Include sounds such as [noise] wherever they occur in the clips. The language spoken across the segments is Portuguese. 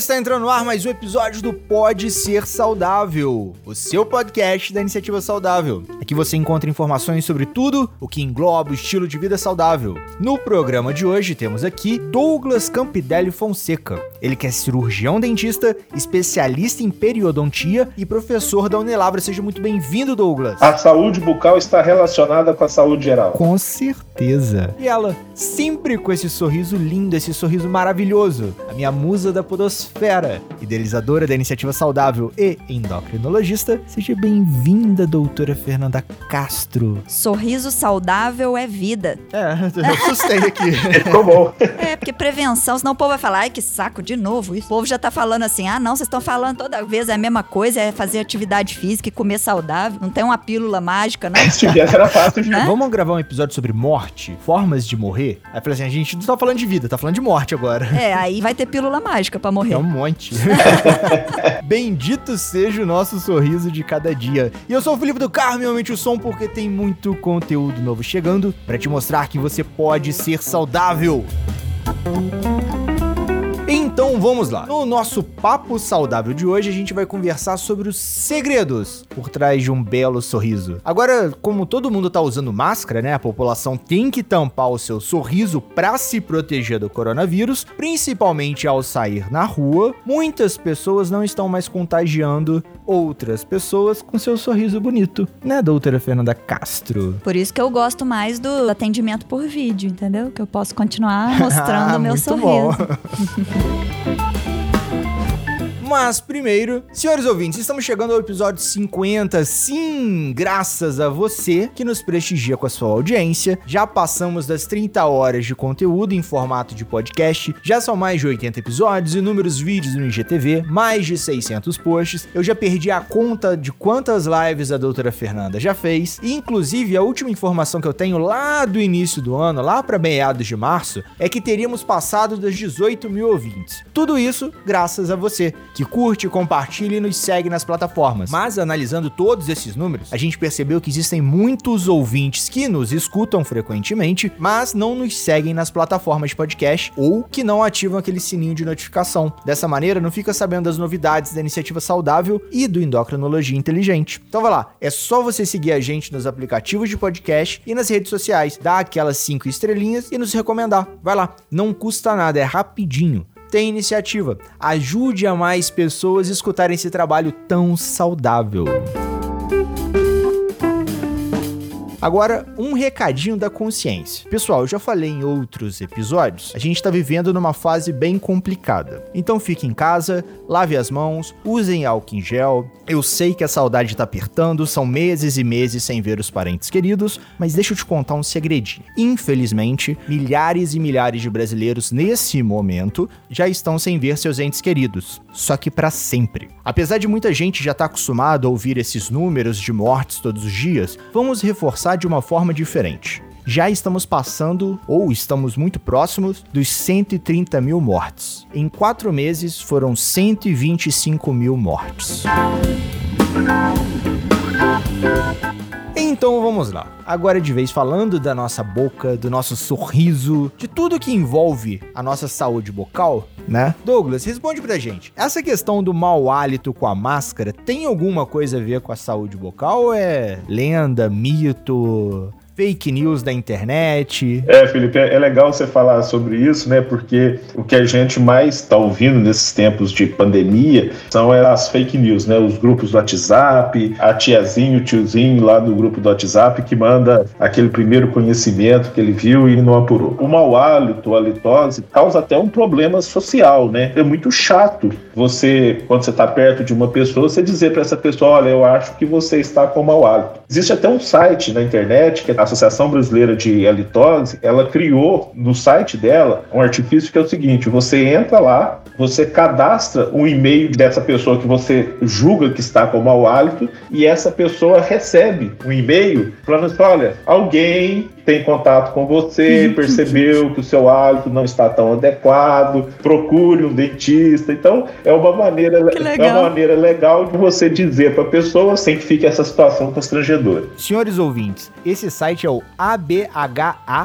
Está entrando no ar mais um episódio do Pode Ser Saudável, o seu podcast da Iniciativa Saudável. Aqui você encontra informações sobre tudo o que engloba o estilo de vida saudável. No programa de hoje temos aqui Douglas Campidelli Fonseca. Ele que é cirurgião dentista, especialista em periodontia e professor da Unilavra. Seja muito bem-vindo, Douglas. A saúde bucal está relacionada com a saúde geral. Com certeza. E ela, sempre com esse sorriso lindo, esse sorriso maravilhoso. A minha musa da podosfera, idealizadora da iniciativa saudável e endocrinologista. Seja bem-vinda, doutora Fernanda Castro. Sorriso saudável é vida. É, [laughs] eu assustei aqui. Ficou bom. É, porque prevenção, senão o povo vai falar, ai que saco, de novo. isso. O povo já tá falando assim, ah não, vocês estão falando toda vez é a mesma coisa, é fazer atividade física e comer saudável. Não tem uma pílula mágica, não. [laughs] Se tivesse era fácil. Né? Vamos gravar um episódio sobre morte, formas de morrer? Aí eu falei assim, a gente não tá falando de vida, tá falando de morte agora. É, aí vai ter pílula mágica pra morrer. Um monte. [laughs] Bendito seja o nosso sorriso de cada dia. E eu sou o Felipe do Carmo e aumente o som porque tem muito conteúdo novo chegando para te mostrar que você pode ser saudável. Então vamos lá. No nosso papo saudável de hoje, a gente vai conversar sobre os segredos por trás de um belo sorriso. Agora, como todo mundo tá usando máscara, né? A população tem que tampar o seu sorriso para se proteger do coronavírus, principalmente ao sair na rua. Muitas pessoas não estão mais contagiando outras pessoas com seu sorriso bonito, né, doutora Fernanda Castro? Por isso que eu gosto mais do atendimento por vídeo, entendeu? Que eu posso continuar [laughs] mostrando o meu sorriso. [laughs] bom. Mas primeiro, senhores ouvintes, estamos chegando ao episódio 50. Sim, graças a você que nos prestigia com a sua audiência. Já passamos das 30 horas de conteúdo em formato de podcast. Já são mais de 80 episódios, inúmeros vídeos no IGTV, mais de 600 posts. Eu já perdi a conta de quantas lives a doutora Fernanda já fez. E, inclusive, a última informação que eu tenho lá do início do ano, lá para meados de março, é que teríamos passado das 18 mil ouvintes. Tudo isso graças a você, que curte, compartilha e nos segue nas plataformas. Mas analisando todos esses números, a gente percebeu que existem muitos ouvintes que nos escutam frequentemente, mas não nos seguem nas plataformas de podcast ou que não ativam aquele sininho de notificação. Dessa maneira, não fica sabendo das novidades da iniciativa saudável e do endocrinologia inteligente. Então vai lá, é só você seguir a gente nos aplicativos de podcast e nas redes sociais, dar aquelas cinco estrelinhas e nos recomendar. Vai lá, não custa nada, é rapidinho tem iniciativa. Ajude a mais pessoas a escutarem esse trabalho tão saudável. Agora, um recadinho da consciência. Pessoal, eu já falei em outros episódios, a gente tá vivendo numa fase bem complicada. Então fique em casa, lave as mãos, usem álcool em gel. Eu sei que a saudade tá apertando, são meses e meses sem ver os parentes queridos, mas deixa eu te contar um segredinho. Infelizmente, milhares e milhares de brasileiros nesse momento já estão sem ver seus entes queridos, só que para sempre. Apesar de muita gente já estar tá acostumado a ouvir esses números de mortes todos os dias, vamos reforçar de uma forma diferente. Já estamos passando, ou estamos muito próximos, dos 130 mil mortes. Em quatro meses foram 125 mil mortes. Então vamos lá. Agora de vez falando da nossa boca, do nosso sorriso, de tudo que envolve a nossa saúde bucal, né? Douglas, responde pra gente. Essa questão do mau hálito com a máscara tem alguma coisa a ver com a saúde bucal ou é lenda, mito, fake news da internet? É, Felipe, é é legal você falar sobre isso, né? Porque o que a gente mais está ouvindo nesses tempos de pandemia são as fake news, né? Os grupos do WhatsApp, a tiazinha, o tiozinho lá do grupo do WhatsApp que manda aquele primeiro conhecimento que ele viu e não apurou. O mau hálito, a litose, causa até um problema social, né? É muito chato você, quando você está perto de uma pessoa, você dizer para essa pessoa: olha, eu acho que você está com mau hálito. Existe até um site na internet que é Associação Brasileira de Halitose, ela criou no site dela um artifício que é o seguinte: você entra lá, você cadastra o e-mail dessa pessoa que você julga que está com mau hálito e essa pessoa recebe um e-mail falando assim: olha, alguém tem contato com você, percebeu que o seu hálito não está tão adequado, procure um dentista. Então, é uma maneira, é uma maneira legal de você dizer para a pessoa sem que fique essa situação constrangedora. Senhores ouvintes, esse site site é o abha.org.br.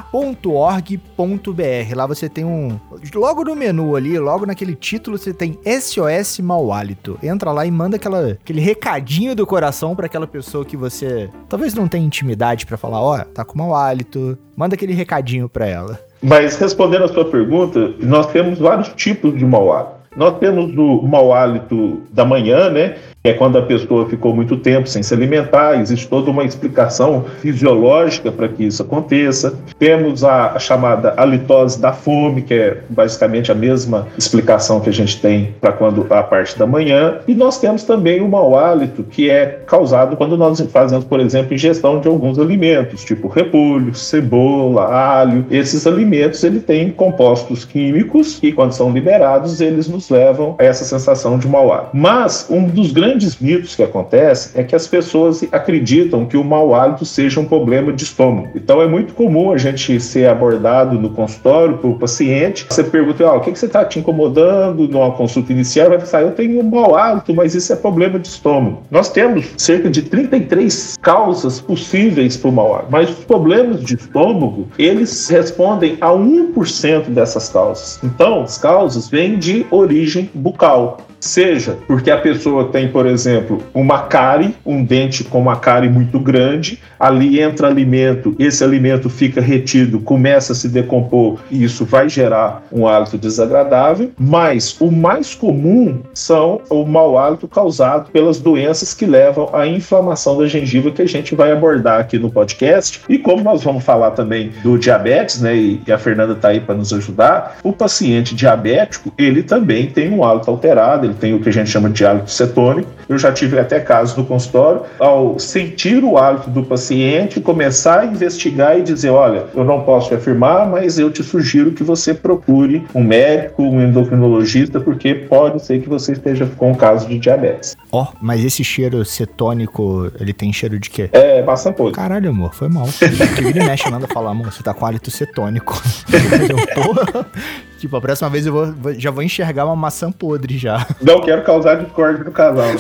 Lá você tem um. Logo no menu ali, logo naquele título, você tem SOS Mau Hálito. Entra lá e manda aquela, aquele recadinho do coração para aquela pessoa que você talvez não tenha intimidade para falar: ó, oh, tá com mau hálito. Manda aquele recadinho para ela. Mas respondendo a sua pergunta, nós temos vários tipos de mau hálito. Nós temos o mau hálito da manhã, né? é quando a pessoa ficou muito tempo sem se alimentar, existe toda uma explicação fisiológica para que isso aconteça. Temos a, chamada halitose da fome, que é basicamente a mesma explicação que a gente tem para quando a parte da manhã. E nós temos também o mau hálito, que é causado quando nós fazemos, por exemplo, ingestão de alguns alimentos, tipo repolho, cebola, alho. Esses alimentos ele têm compostos químicos que, quando são liberados, eles nos levam a essa sensação de mau hálito. Mas um dos grandes mitos que acontecem é que as pessoas acreditam que o mau hálito seja um problema de estômago. Então é muito comum a gente ser abordado no consultório por paciente. Você pergunta, ah, o que, que você está te incomodando numa consulta inicial? Vai falar, eu tenho um mau hálito, mas isso é problema de estômago. Nós temos cerca de 33 causas possíveis para o mau hálito, mas os problemas de estômago, eles respondem a 1% dessas causas. Então, as causas vêm de origem bucal. Seja porque a pessoa tem, por exemplo, uma cárie, um dente com uma cárie muito grande, ali entra alimento, esse alimento fica retido, começa a se decompor e isso vai gerar um hálito desagradável. Mas o mais comum são o mau hálito causado pelas doenças que levam à inflamação da gengiva que a gente vai abordar aqui no podcast. E como nós vamos falar também do diabetes, né, e a Fernanda está aí para nos ajudar, o paciente diabético, ele também tem um hálito alterado, ele tem o que a gente chama de hálito cetônico. Eu já tive até casos no consultório, ao sentir o hálito do paciente, começar a investigar e dizer: olha, eu não posso afirmar, mas eu te sugiro que você procure um médico, um endocrinologista, porque pode ser que você esteja com um caso de diabetes. Ó, oh, mas esse cheiro cetônico, ele tem cheiro de quê? É, maçã podre. Caralho, amor, foi mal. [laughs] Que vira e mexe, nada falar, amor, você tá com hálito cetônico. [laughs] Porra. Tipo, a próxima vez eu vou, já vou enxergar uma maçã podre já. Não quero causar discórdia no casal. Né?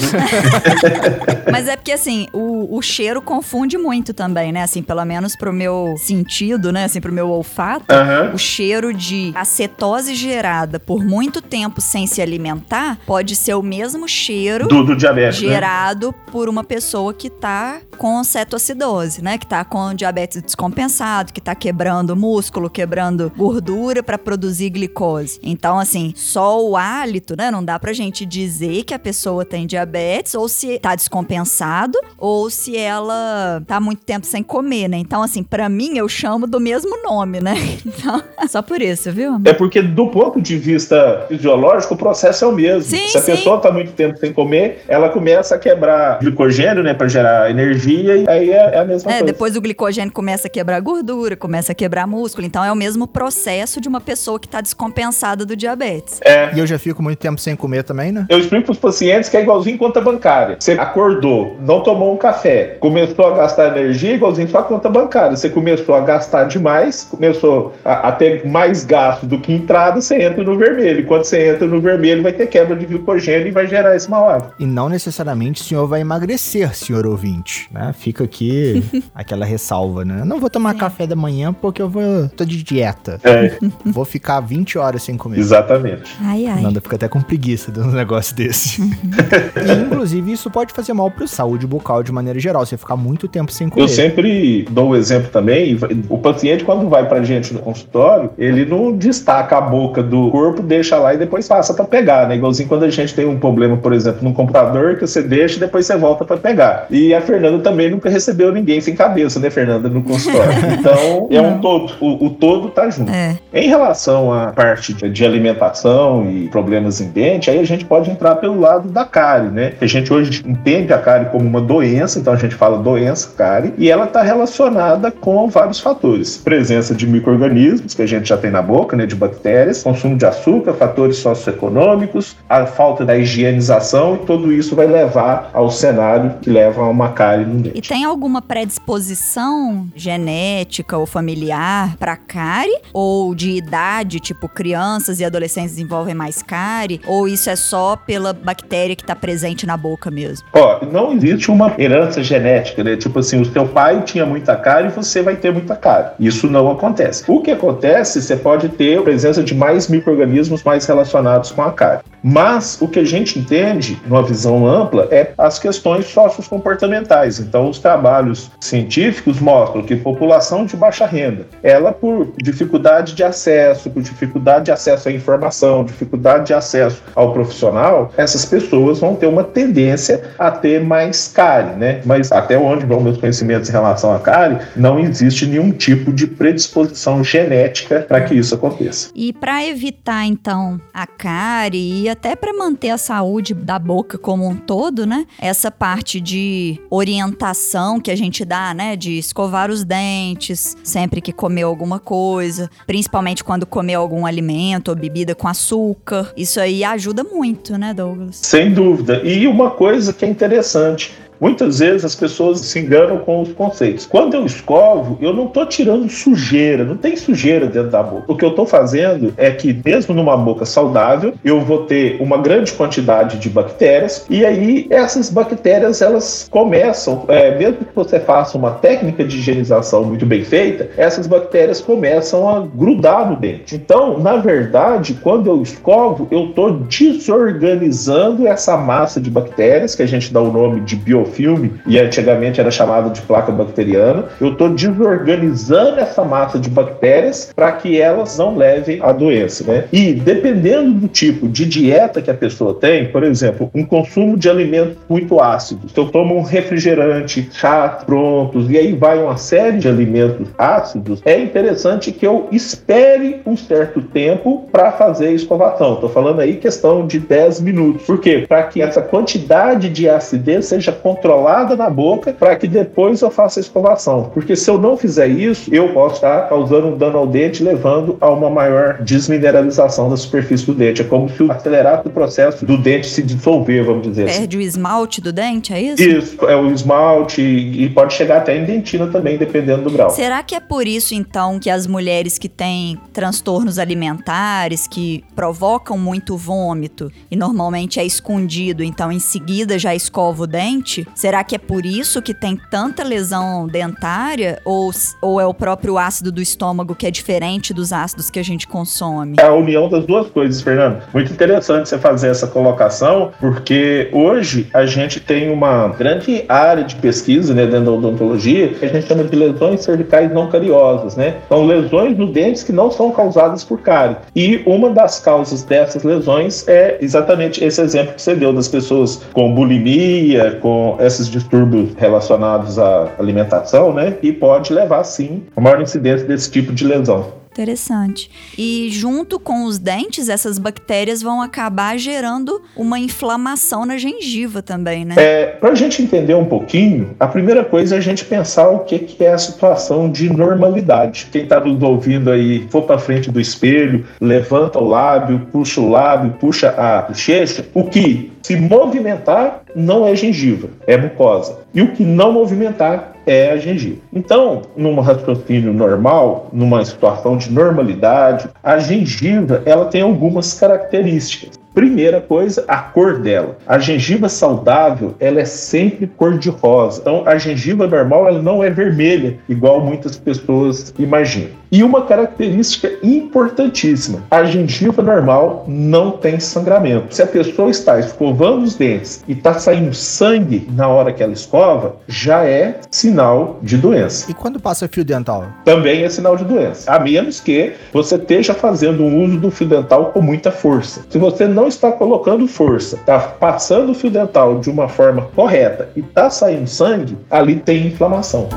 [laughs] Mas é porque, assim, o, o cheiro confunde muito também, né? Assim, pelo menos pro meu sentido, né? Assim, pro meu olfato. O cheiro de acetose gerada por muito tempo sem se alimentar pode ser o mesmo cheiro do, do diabetes, né? gerado né? por uma pessoa que tá com cetoacidose, né? Que tá com diabetes descompensado, que tá quebrando músculo, quebrando gordura para produzir glicose glicose. Então, assim, só o hálito, né? Não dá pra gente dizer que a pessoa tem diabetes ou se tá descompensado ou se ela tá muito tempo sem comer, né? Então, assim, para mim eu chamo do mesmo nome, né? [laughs] Então, só por isso, viu? É porque do ponto de vista fisiológico, o processo é o mesmo. Sim, se a sim. pessoa tá muito tempo sem comer, ela começa a quebrar glicogênio, né, para gerar energia e aí é, é a mesma é, coisa. depois o glicogênio começa a quebrar gordura, começa a quebrar músculo, então é o mesmo processo de uma pessoa que tá descompensada descompensada do diabetes. É. E eu já fico muito tempo sem comer também, né? Eu explico pros pacientes que é igualzinho conta bancária. Você acordou, não tomou um café, começou a gastar energia igualzinho sua conta bancária. Você começou a gastar demais, começou a, a ter mais gasto do que entrada, você entra no vermelho. E quando você entra no vermelho, vai ter quebra de glicogênio e vai gerar esse mau hábito. E não necessariamente o senhor vai emagrecer, senhor ouvinte, né? Fica aqui [laughs] aquela ressalva, né? Não vou tomar Sim. café da manhã porque eu vou tô de dieta. É. Vou ficar 20 20 horas sem comer. Exatamente. Ai, ai. Nanda fica até com preguiça de um negócio [laughs] desse. Uhum. e, inclusive, isso pode fazer mal para a saúde bucal de maneira geral, você ficar muito tempo sem comer. Eu sempre dou o um exemplo também, o paciente quando vai pra gente no consultório, ele não destaca a boca do corpo, deixa lá e depois passa para pegar, né? Igualzinho quando a gente tem um problema, por exemplo, no computador, que você deixa e depois você volta para pegar. E a Fernanda também nunca recebeu ninguém sem cabeça, né, Fernanda, no consultório. [laughs] Então, é um todo. O, o todo tá junto. É. Em relação à parte de alimentação e problemas em dente, aí a gente pode entrar pelo lado da cárie, né? A gente hoje entende a cárie como uma doença, então a gente fala doença cárie, e ela está relacionada com vários fatores. Presença de micro-organismos, que a gente já tem na boca, né? De bactérias, consumo de açúcar, fatores socioeconômicos, a falta da higienização, e tudo isso vai levar ao cenário que leva a uma cárie no dente. E tem alguma predisposição genética ou familiar para cárie? Ou de idade, tipo tipo, crianças e adolescentes desenvolvem mais cárie? Ou isso é só pela bactéria que está presente na boca mesmo? Ó, não existe uma herança genética, né? Tipo assim, o seu pai tinha muita cárie e você vai ter muita cárie. Isso não acontece. O que acontece, você pode ter a presença de mais micro-organismos mais relacionados com a cárie. Mas o que a gente entende, numa visão ampla, é as questões sociocomportamentais. Então, os trabalhos científicos mostram que população de baixa renda, ela por dificuldade de acesso, por dificuldade de acesso à informação, dificuldade de acesso ao profissional, essas pessoas vão ter uma tendência a ter mais cárie, né? Mas até onde vão meus conhecimentos em relação à cárie, não existe nenhum tipo de predisposição genética para que isso aconteça. E para evitar então a cárie e até para manter a saúde da boca como um todo, né? Essa parte de orientação que a gente dá, né? De escovar os dentes sempre que comer alguma coisa, principalmente quando comer algum alimento ou bebida com açúcar. Isso aí ajuda muito, né, Douglas? Sem dúvida. E uma coisa que é interessante Muitas vezes as pessoas se enganam com os conceitos. Quando eu escovo, eu não estou tirando sujeira, não tem sujeira dentro da boca. O que eu estou fazendo é que, mesmo numa boca saudável, eu vou ter uma grande quantidade de bactérias e aí essas bactérias elas começam, é, mesmo que você faça uma técnica de higienização muito bem feita, essas bactérias começam a grudar no dente. Então, na verdade, quando eu escovo, eu estou desorganizando essa massa de bactérias que a gente dá o nome de bio biofilme, e antigamente era chamado de placa bacteriana, eu estou desorganizando essa massa de bactérias para que elas não levem a doença. Né? E dependendo do tipo de dieta que a pessoa tem, por exemplo, um consumo de alimentos muito ácidos, se eu tomo um refrigerante, chá prontos, e aí vai uma série de alimentos ácidos, é interessante que eu espere um certo tempo para fazer a escovação. Estou falando aí questão de 10 minutos. Por quê? Para que essa quantidade de acidez seja controlada na boca para que depois eu faça a escovação. Porque se eu não fizer isso, eu posso estar causando um dano ao dente, levando a uma maior desmineralização da superfície do dente. É como se o processo do dente se dissolver, vamos dizer assim. Perde o esmalte do dente, é isso? Isso, é o esmalte e pode chegar até em dentina também, dependendo do grau. Será que é por isso, então, que as mulheres que têm transtornos alimentares, que provocam muito vômito e normalmente é escondido, então em seguida já escova o dente? Será que é por isso que tem tanta lesão dentária? Ou, ou é o próprio ácido do estômago que é diferente dos ácidos que a gente consome? É a união das duas coisas, Fernando. Muito interessante você fazer essa colocação, porque hoje a gente tem uma grande área de pesquisa né, dentro da odontologia que a gente chama de lesões cervicais não cariosas, né? São lesões nos dentes que não são causadas por cárie. E uma das causas dessas lesões é exatamente esse exemplo que você deu das pessoas com bulimia, com esses distúrbios relacionados à alimentação, né? E pode levar, sim, a maior incidência desse tipo de lesão. Interessante. E junto com os dentes, essas bactérias vão acabar gerando uma inflamação na gengiva também, né? É, para a gente entender um pouquinho, a primeira coisa é a gente pensar o que, que é a situação de normalidade. Quem está nos ouvindo aí, for para frente do espelho, levanta o lábio, puxa o lábio, puxa a bochecha, o que se movimentar não é gengiva, é mucosa. E o que não movimentar é a gengiva. Então, num raciocínio normal, numa situação de normalidade, a gengiva ela tem algumas características. Primeira coisa, a cor dela. A gengiva saudável, ela é sempre cor de rosa. Então, a gengiva normal, ela não é vermelha, igual muitas pessoas imaginam. E uma característica importantíssima: a gengiva normal não tem sangramento. Se a pessoa está escovando os dentes e está saindo sangue na hora que ela escova, já é sinal de doença. E quando passa fio dental? Também é sinal de doença, a menos que você esteja fazendo um uso do fio dental com muita força. Se você não está colocando força, está passando o fio dental de uma forma correta e está saindo sangue, ali tem inflamação.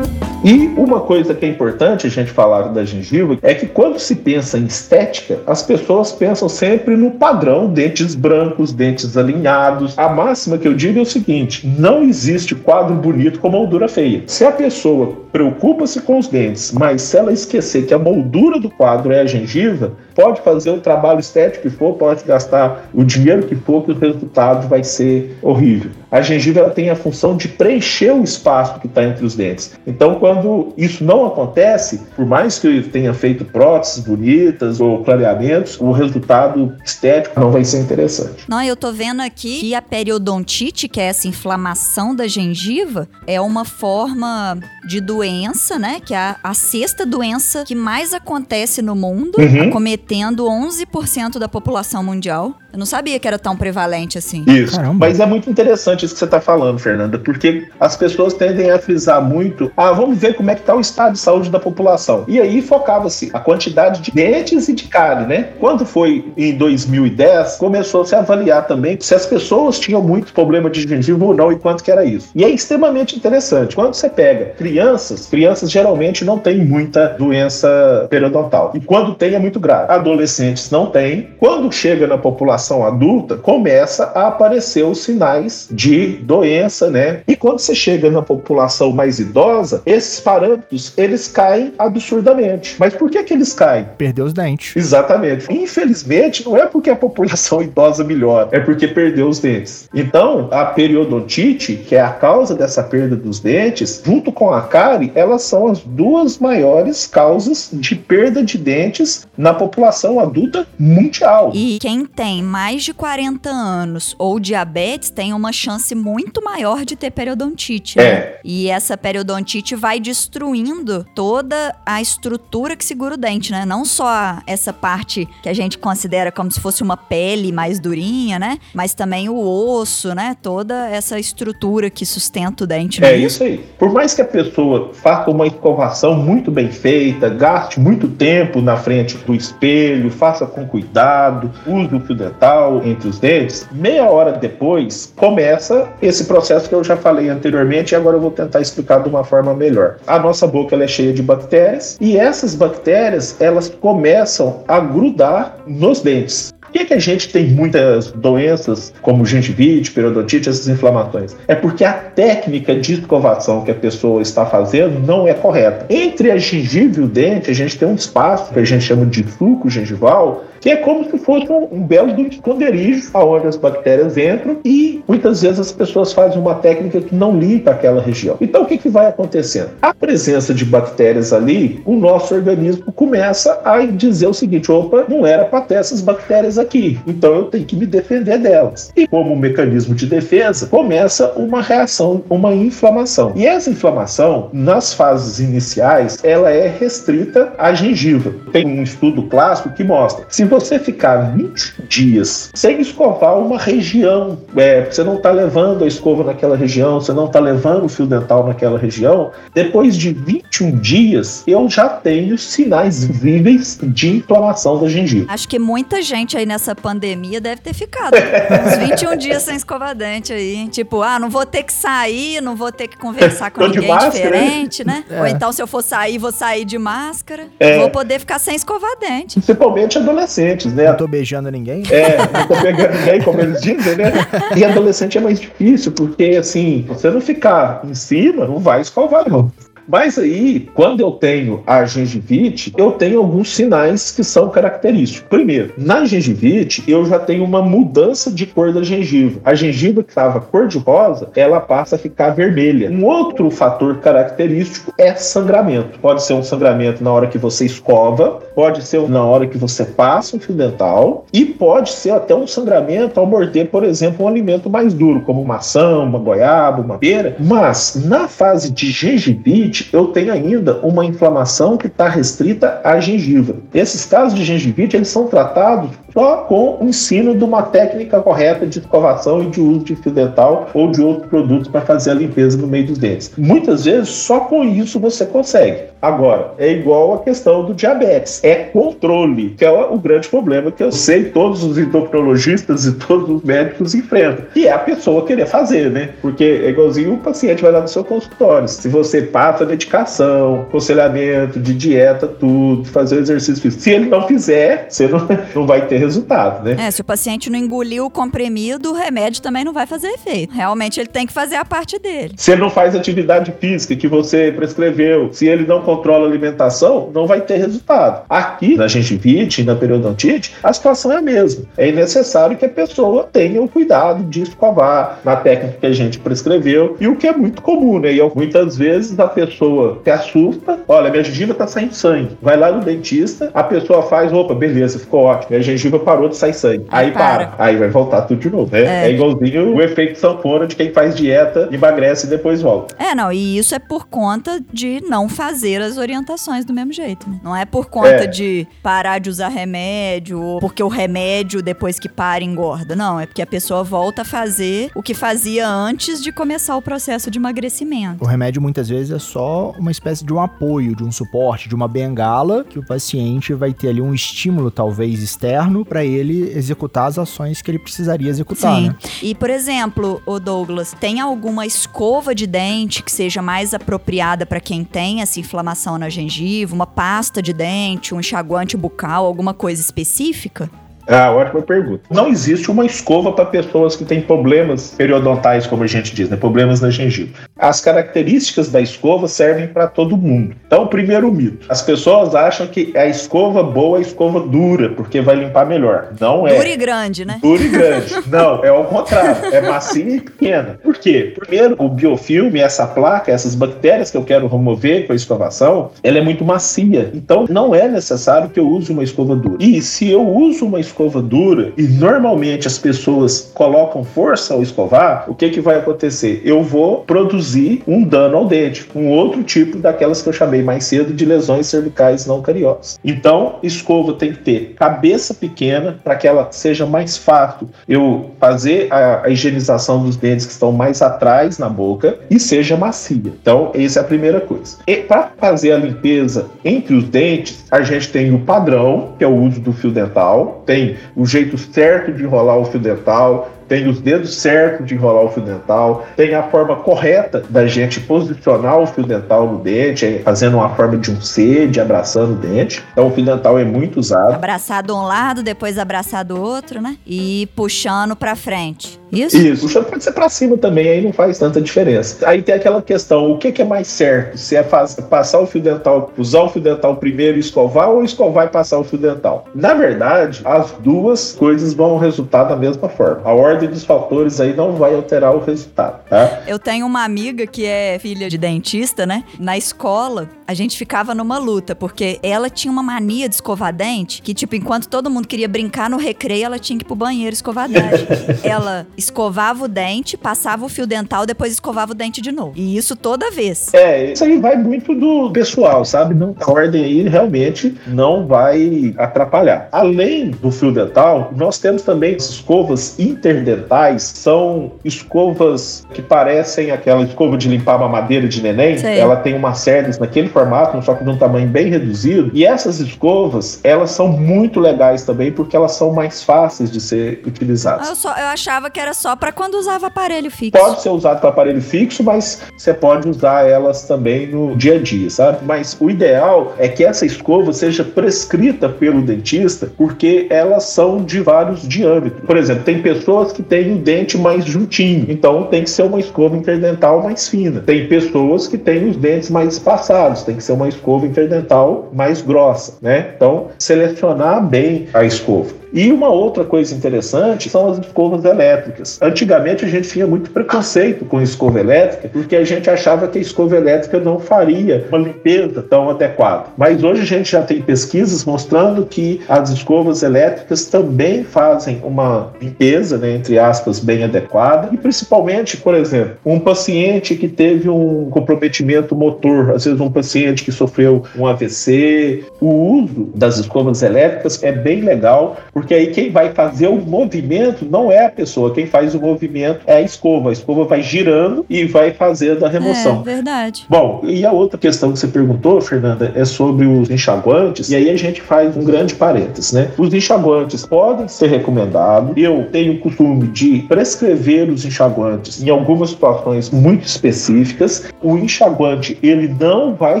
E uma coisa que é importante a gente falar da gengiva é que quando se pensa em estética, as pessoas pensam sempre no padrão dentes brancos, dentes alinhados. A máxima que eu digo é o seguinte: não existe quadro bonito com moldura feia. Se a pessoa preocupa-se com os dentes, mas se ela esquecer que a moldura do quadro é a gengiva, pode fazer o trabalho estético que for, pode gastar o dinheiro que for, que o resultado vai ser horrível. A gengiva ela tem a função de preencher o espaço que está entre os dentes. Então, quando isso não acontece, por mais que eu tenha feito próteses bonitas ou clareamentos, o resultado estético não vai ser interessante. Não, eu tô vendo aqui que a periodontite, que é essa inflamação da gengiva, é uma forma de doença, né? Que é a, a sexta doença que mais acontece no mundo, Uhum. acometendo 11% da população mundial. Eu não sabia que era tão prevalente assim. Isso. Caramba. Mas é muito interessante isso que você está falando, Fernanda, porque as pessoas tendem a frisar muito, ah, vamos ver como é que está o estado de saúde da população. E aí focava-se a quantidade de dentes e de cárie, né? Quando foi em 2010, começou-se a avaliar também se as pessoas tinham muito problema de gengiva ou não e quanto que era isso. E é extremamente interessante. Quando você pega crianças, crianças geralmente não têm muita doença periodontal. E quando tem é muito grave. Adolescentes não têm. Quando chega na população adulta, começa a aparecer os sinais de doença, né? E quando você chega na população mais idosa, esses parâmetros eles caem absurdamente. Mas por que que eles caem? Perdeu os dentes. Exatamente. Infelizmente, não é porque a população [laughs] idosa melhora, é porque perdeu os dentes. Então, a periodontite, que é a causa dessa perda dos dentes, junto com a cárie, elas são as duas maiores causas de perda de dentes na população adulta mundial. E quem tem mais de 40 anos ou diabetes tem uma chance muito maior de ter periodontite. né? É. E essa periodontite vai destruindo toda a estrutura que segura o dente, né? Não só essa parte que a gente considera como se fosse uma pele mais durinha, né? Mas também o osso, né? Toda essa estrutura que sustenta o dente. É né? isso aí. Por mais que a pessoa faça uma escovação muito bem feita, gaste muito tempo na frente do espelho, faça com cuidado, use o fio dental entre os dentes, meia hora depois começa esse processo que eu já falei anteriormente e agora eu vou tentar explicar de uma forma melhor. A nossa boca é cheia de bactérias e essas bactérias elas começam a grudar nos dentes. Que, que a gente tem muitas doenças como gengivite, periodontite, essas inflamações? É porque a técnica de escovação que a pessoa está fazendo não é correta. Entre a gengiva e o dente, a gente tem um espaço que a gente chama de sulco gengival, que é como se fosse um, um belo um esconderijo aonde as bactérias entram e muitas vezes as pessoas fazem uma técnica que não limpa aquela região. Então o que, que vai acontecendo? A presença de bactérias ali, o nosso organismo começa a dizer o seguinte: opa, não era para ter essas bactérias aqui, então eu tenho que me defender delas. E como mecanismo de defesa, começa uma reação, uma inflamação. E essa inflamação, nas fases iniciais, ela é restrita à gengiva. Tem um estudo clássico que mostra se você ficar 20 dias sem escovar uma região, é, você não está levando a escova naquela região, você não está levando o fio dental naquela região, depois de 21 dias, eu já tenho sinais visíveis de inflamação da gengiva. Acho que muita gente aí nessa pandemia deve ter ficado [laughs] uns 21 dias sem escovar dente aí. Tipo, ah, não vou ter que sair, não vou ter que conversar com ninguém máscara, diferente, né? É. Ou então, se eu for sair, vou sair de máscara. É. Vou poder ficar sem escovar dente. Principalmente adolescentes, né? Não tô beijando ninguém. É, não tô pegando ninguém, como eles dizem, né? E adolescente é mais difícil, porque assim, você não ficar em cima, não vai escovar, não. Mas aí, quando eu tenho a gengivite, eu tenho alguns sinais que são característicos. Primeiro, na gengivite, eu já tenho uma mudança de cor da gengiva. A gengiva que estava cor de rosa, ela passa a ficar vermelha. Um outro fator característico é sangramento. Pode ser um sangramento na hora que você escova, pode ser na hora que você passa um fio dental e pode ser até um sangramento ao morder, por exemplo, um alimento mais duro, como maçã, uma goiaba, uma pera. Mas na fase de gengivite, eu tenho ainda uma inflamação que está restrita à gengiva. Esses casos de gengivite eles são tratados só com o ensino de uma técnica correta de escovação e de uso de fio dental ou de outros produtos para fazer a limpeza no meio dos dentes. Muitas vezes só com isso você consegue. Agora, é igual a questão do diabetes, é controle, que é o grande problema que eu sei todos os endocrinologistas e todos os médicos enfrentam, que é a pessoa querer fazer, né? Porque é igualzinho o paciente vai lá no seu consultório. Se você passa medicação, aconselhamento de dieta, tudo, fazer o exercício físico. Se ele não fizer, você não, [laughs] não vai ter resultado, né? É, se o paciente não engoliu o comprimido, o remédio também não vai fazer efeito. Realmente ele tem que fazer a parte dele. Se ele não faz atividade física que você prescreveu, se ele não controla a alimentação, não vai ter resultado. Aqui, na gengivite e na periodontite, a situação é a mesma. É necessário que a pessoa tenha o cuidado de escovar na técnica que a gente prescreveu e o que é muito comum, né? E muitas vezes a pessoa se assusta, olha, minha gengiva tá saindo sangue. Vai lá no dentista, a pessoa faz, opa, beleza, ficou ótimo. Minha gengiva parou de sair sangue. Aí, para. para. Aí vai voltar tudo de novo, né? É, é igualzinho o efeito sanfona de quem faz dieta, emagrece e depois volta. É, não, e isso é por conta de não fazer as orientações do mesmo jeito, né? Não é por conta é. de parar de usar remédio, ou porque o remédio, depois que para, engorda. Não, é porque a pessoa volta a fazer o que fazia antes de começar o processo de emagrecimento. O remédio muitas vezes é só uma espécie de um apoio, de um suporte, de uma bengala que o paciente vai ter ali um estímulo talvez externo para ele executar as ações que ele precisaria executar, Sim. né? E por exemplo, o Douglas, tem alguma escova de dente que seja mais apropriada para quem tem essa inflamação na gengiva, uma pasta de dente, um enxaguante bucal, alguma coisa específica? Ah, ótima pergunta. Não existe uma escova para pessoas que têm problemas periodontais, como a gente diz, né? problemas na gengiva. As características da escova servem para todo mundo. Então, primeiro mito: as pessoas acham que a escova boa é a escova dura, porque vai limpar melhor. Não é. Dura e grande, né? Dura e grande. [laughs] Não, é ao contrário. É macia e pequena. Por quê? Primeiro, o biofilme, essa placa, essas bactérias que eu quero remover com a escovação, ela é muito macia. Então, não é necessário que eu use uma escova dura. E se eu uso uma escova escova dura e normalmente as pessoas colocam força ao escovar, o que, que vai acontecer? Eu vou produzir um dano ao dente, um outro tipo daquelas que eu chamei mais cedo de lesões cervicais não cariosas. Então, escova tem que ter cabeça pequena para que ela seja mais fácil eu fazer a, a higienização dos dentes que estão mais atrás na boca e seja macia. Então, essa é a primeira coisa. E para fazer a limpeza entre os dentes, a gente tem o padrão, que é o uso do fio dental, tem o jeito certo de enrolar o fio dental, tem os dedos certos de enrolar o fio dental, tem a forma correta da gente posicionar o fio dental no dente, fazendo uma forma de um C, de abraçando o dente. Então o fio dental é muito usado. Abraçado um lado, depois abraçado outro, né? E puxando para frente. Isso? Isso. Puxando pode ser para cima também, aí não faz tanta diferença. Aí tem aquela questão, o que, que é mais certo? Se é passar o fio dental, usar o fio dental primeiro e escovar ou escovar e passar o fio dental? Na verdade, as duas coisas vão resultar da mesma forma. A ordem ordem dos fatores aí não vai alterar o resultado, tá? Eu tenho uma amiga que é filha de dentista, né? Na escola, a gente ficava numa luta, porque ela tinha uma mania de escovar dente, que tipo, enquanto todo mundo queria brincar no recreio, ela tinha que ir pro banheiro escovar dente. [laughs] ela escovava o dente, passava o fio dental, depois escovava o dente de novo. E isso toda vez. É, isso aí vai muito do pessoal, sabe? Não, a ordem aí realmente não vai atrapalhar. Além do fio dental, nós temos também escovas inter dentais são escovas que parecem aquela escova de limpar uma madeira de neném. Sei. Ela tem uma cerdas naquele formato, só que de um tamanho bem reduzido. E essas escovas, elas são muito legais também porque elas são mais fáceis de ser utilizadas. Eu, só, eu achava que era só para quando usava aparelho fixo. Pode ser usado para aparelho fixo, mas você pode usar elas também no dia a dia, sabe? Mas o ideal é que essa escova seja prescrita pelo dentista, porque elas são de vários diâmetros. Por exemplo, tem pessoas que têm o dente mais juntinho, então tem que ser uma escova interdental mais fina. Tem pessoas que têm os dentes mais espaçados, tem que ser uma escova interdental mais grossa, né? Então, selecionar bem a escova. E uma outra coisa interessante são as escovas elétricas. Antigamente a gente tinha muito preconceito com escova elétrica, porque a gente achava que a escova elétrica não faria uma limpeza tão adequada. Mas hoje a gente já tem pesquisas mostrando que as escovas elétricas também fazem uma limpeza, né, entre aspas, bem adequada. E principalmente, por exemplo, um paciente que teve um comprometimento motor, às vezes um paciente que sofreu um AVC, o uso das escovas elétricas é bem legal, porque porque aí quem vai fazer o movimento não é a pessoa, quem faz o movimento é a escova. A escova vai girando e vai fazendo a remoção. É verdade. Bom, e a outra questão que você perguntou, Fernanda, é sobre os enxaguantes, e aí a gente faz um grande parênteses, né? Os enxaguantes podem ser recomendados. Eu tenho o costume de prescrever os enxaguantes em algumas situações muito específicas, o enxaguante ele não vai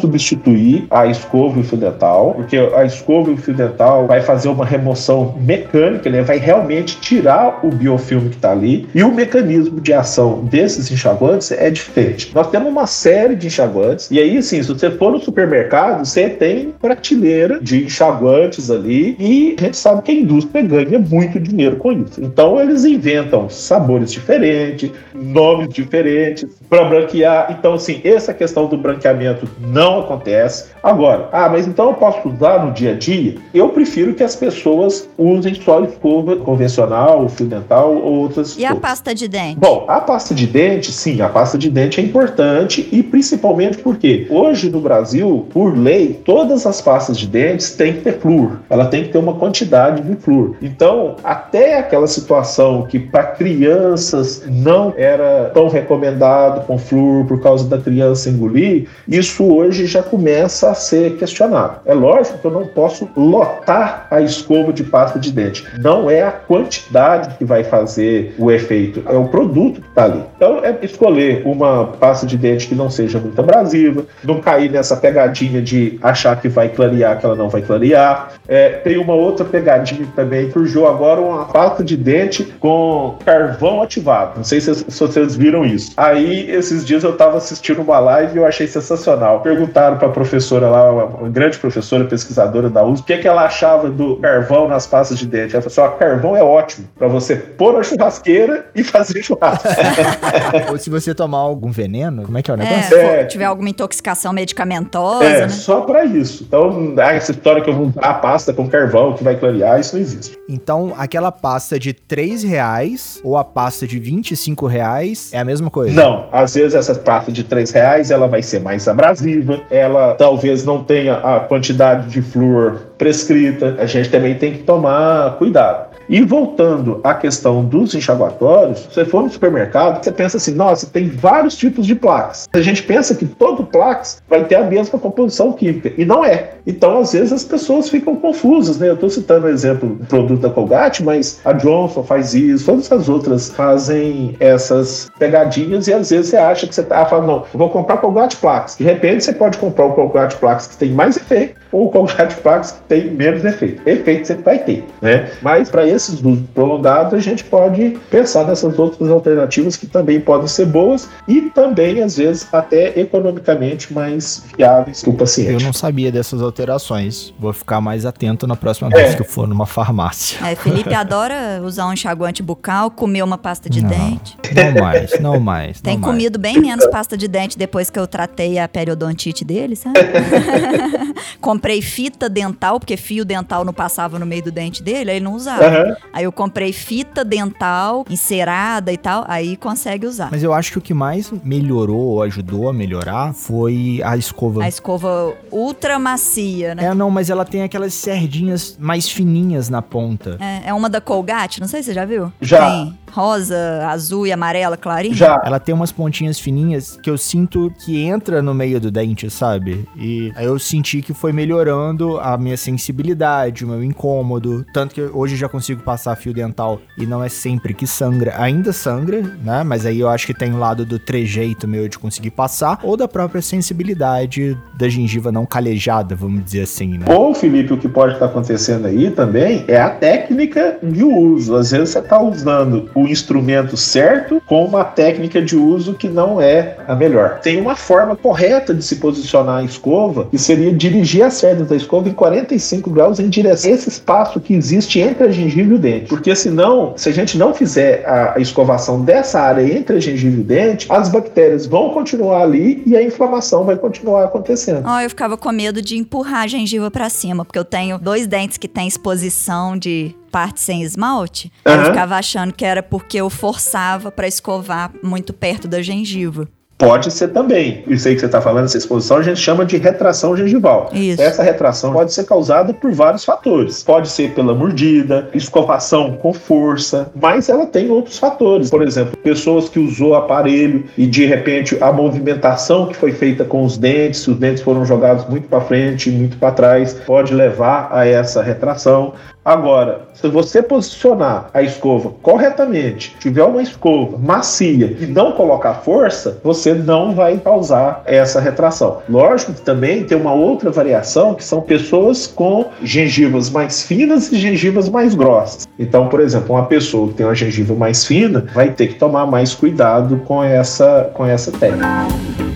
substituir a escova e o fio dental, porque a escova e o fio dental vai fazer uma remoção mecânica, ele vai realmente tirar o biofilme que está ali e o mecanismo de ação desses enxaguantes é diferente. Nós temos uma série de enxaguantes e aí, assim, se você for no supermercado, você tem prateleira de enxaguantes ali e a gente sabe que a indústria ganha muito dinheiro com isso. Então eles inventam sabores diferentes, nomes diferentes para branquear. Então, assim, essa questão do branqueamento não acontece. Agora, ah, mas então eu posso usar no dia a dia? Eu prefiro que as pessoas usem só escova convencional, fio dental ou outras E a pasta de dente? Bom, a pasta de dente, sim, a pasta de dente é importante e principalmente porque hoje no Brasil, por lei, todas as pastas de dentes têm que ter flúor. Ela tem que ter uma quantidade de flúor. Então, até aquela situação que para crianças não era tão recomendado com flúor por causa da criança engolir, isso hoje já começa a ser questionado. É lógico que eu não posso lotar a escova de pasta de dente. Não é a quantidade que vai fazer o efeito, é o produto que está ali. Então, é escolher uma pasta de dente que não seja muito abrasiva, não cair nessa pegadinha de achar que vai clarear, que ela não vai clarear. É, tem uma outra pegadinha também, surgiu agora uma pasta de dente com carvão ativado. Não sei se, se vocês viram isso. Aí, esses dias eu estava assistindo uma live e eu achei sensacional. Perguntaram para a professora lá, uma, grande professora pesquisadora da USP, o que, é que ela achava do carvão nas pastas de dente. Ela falou assim: ó, carvão é ótimo para você pôr na churrasqueira e fazer churrasco. [laughs] Ou se você tomar algum veneno, como é que é o É, negócio? se É. for- tiver alguma intoxicação medicamentosa, É, né? só para isso. Então, ah, essa história que eu vou usar a pasta com carvão que vai clarear, isso não existe. Então, aquela pasta de 3 reais ou a pasta de 25 reais é a mesma coisa? Não, às vezes essa pasta de 3 reais ela vai ser mais abrasiva, ela talvez não tenha a quantidade de flúor prescrita. A gente também tem que tomar cuidado. E voltando à questão dos enxaguatórios, você for no supermercado, você pensa assim, nossa, tem vários tipos de placas. A gente pensa que todo plax vai ter a mesma composição química, e não é. Então, às vezes, as pessoas ficam confusas, né? Eu estou citando o exemplo do produto da Colgate, mas a Johnson faz isso, todas as outras fazem essas pegadinhas, e às vezes você acha que você tá falando, não, vou comprar Colgate Plax. De repente, você pode comprar o Colgate Plax que tem mais efeito, ou o Colgate Plax que tem menos efeito. Efeito sempre vai ter, né? Mas para esses usos prolongados, a gente pode pensar nessas outras alternativas que também podem ser boas e também, às vezes, até economicamente mais viáveis para o Eu paciente. não sabia dessas alterações. Vou ficar mais atento na próxima É. vez que eu for numa farmácia. É, Felipe [laughs] adora usar um enxaguante bucal, comer uma pasta de Não. dente. Não mais, não mais. Tem não mais. comido bem menos pasta de dente depois que eu tratei a periodontite dele, sabe? [laughs] [laughs] comprei fita dental, porque fio dental não passava no meio do dente dele, aí ele não usava. Aham. Aí eu comprei fita dental, encerada e tal, aí consegue usar. Mas eu acho que o que mais melhorou ou ajudou a melhorar foi a escova. A escova ultra macia, né? É, não, mas ela tem aquelas cerdinhas mais fininhas na ponta. É, é uma da Colgate, não sei se você já viu. Já. Tem rosa, azul e amarela clarinha. Já. Ela tem umas pontinhas fininhas que eu sinto que entra no meio do dente, sabe? E aí eu senti que foi melhorando a minha sensibilidade, o meu incômodo. Tanto que hoje já consigo passar fio dental e não é sempre que sangra. Ainda sangra, né? Mas aí eu acho que tem o lado do trejeito meu de conseguir passar, ou da própria sensibilidade da gengiva não calejada, vamos dizer assim, né? Ou, Felipe, o que pode estar acontecendo aí também é a técnica de uso. Às vezes você está usando o instrumento certo com uma técnica de uso que não é a melhor. Tem uma forma correta de se posicionar a escova, que seria dirigir as cerdas da escova em 45 graus em direção a esse espaço que existe entre a gengiva e o dente. Porque senão, se a gente não fizer a escovação dessa área entre a gengiva e o dente, as bactérias vão continuar ali e a inflamação vai continuar acontecendo. Ó, eu ficava com medo de empurrar a gengiva pra cima, porque eu tenho dois dentes que têm exposição de parte sem esmalte. aí Eu ficava achando que era porque eu forçava pra escovar muito perto da gengiva. Pode ser também. Isso aí que você está falando, essa exposição, a gente chama de retração gengival. Isso. Essa retração pode ser causada por vários fatores. Pode ser pela mordida, escovação com força, mas ela tem outros fatores. Por exemplo, pessoas que usou aparelho e de repente a movimentação que foi feita com os dentes, se os dentes foram jogados muito para frente, muito para trás, pode levar a essa retração. Agora, se você posicionar a escova corretamente, tiver uma escova macia e não colocar força, você não vai causar essa retração. Lógico que também tem uma outra variação que são pessoas com gengivas mais finas e gengivas mais grossas. Então, por exemplo, uma pessoa que tem uma gengiva mais fina vai ter que tomar mais cuidado com essa, com essa técnica.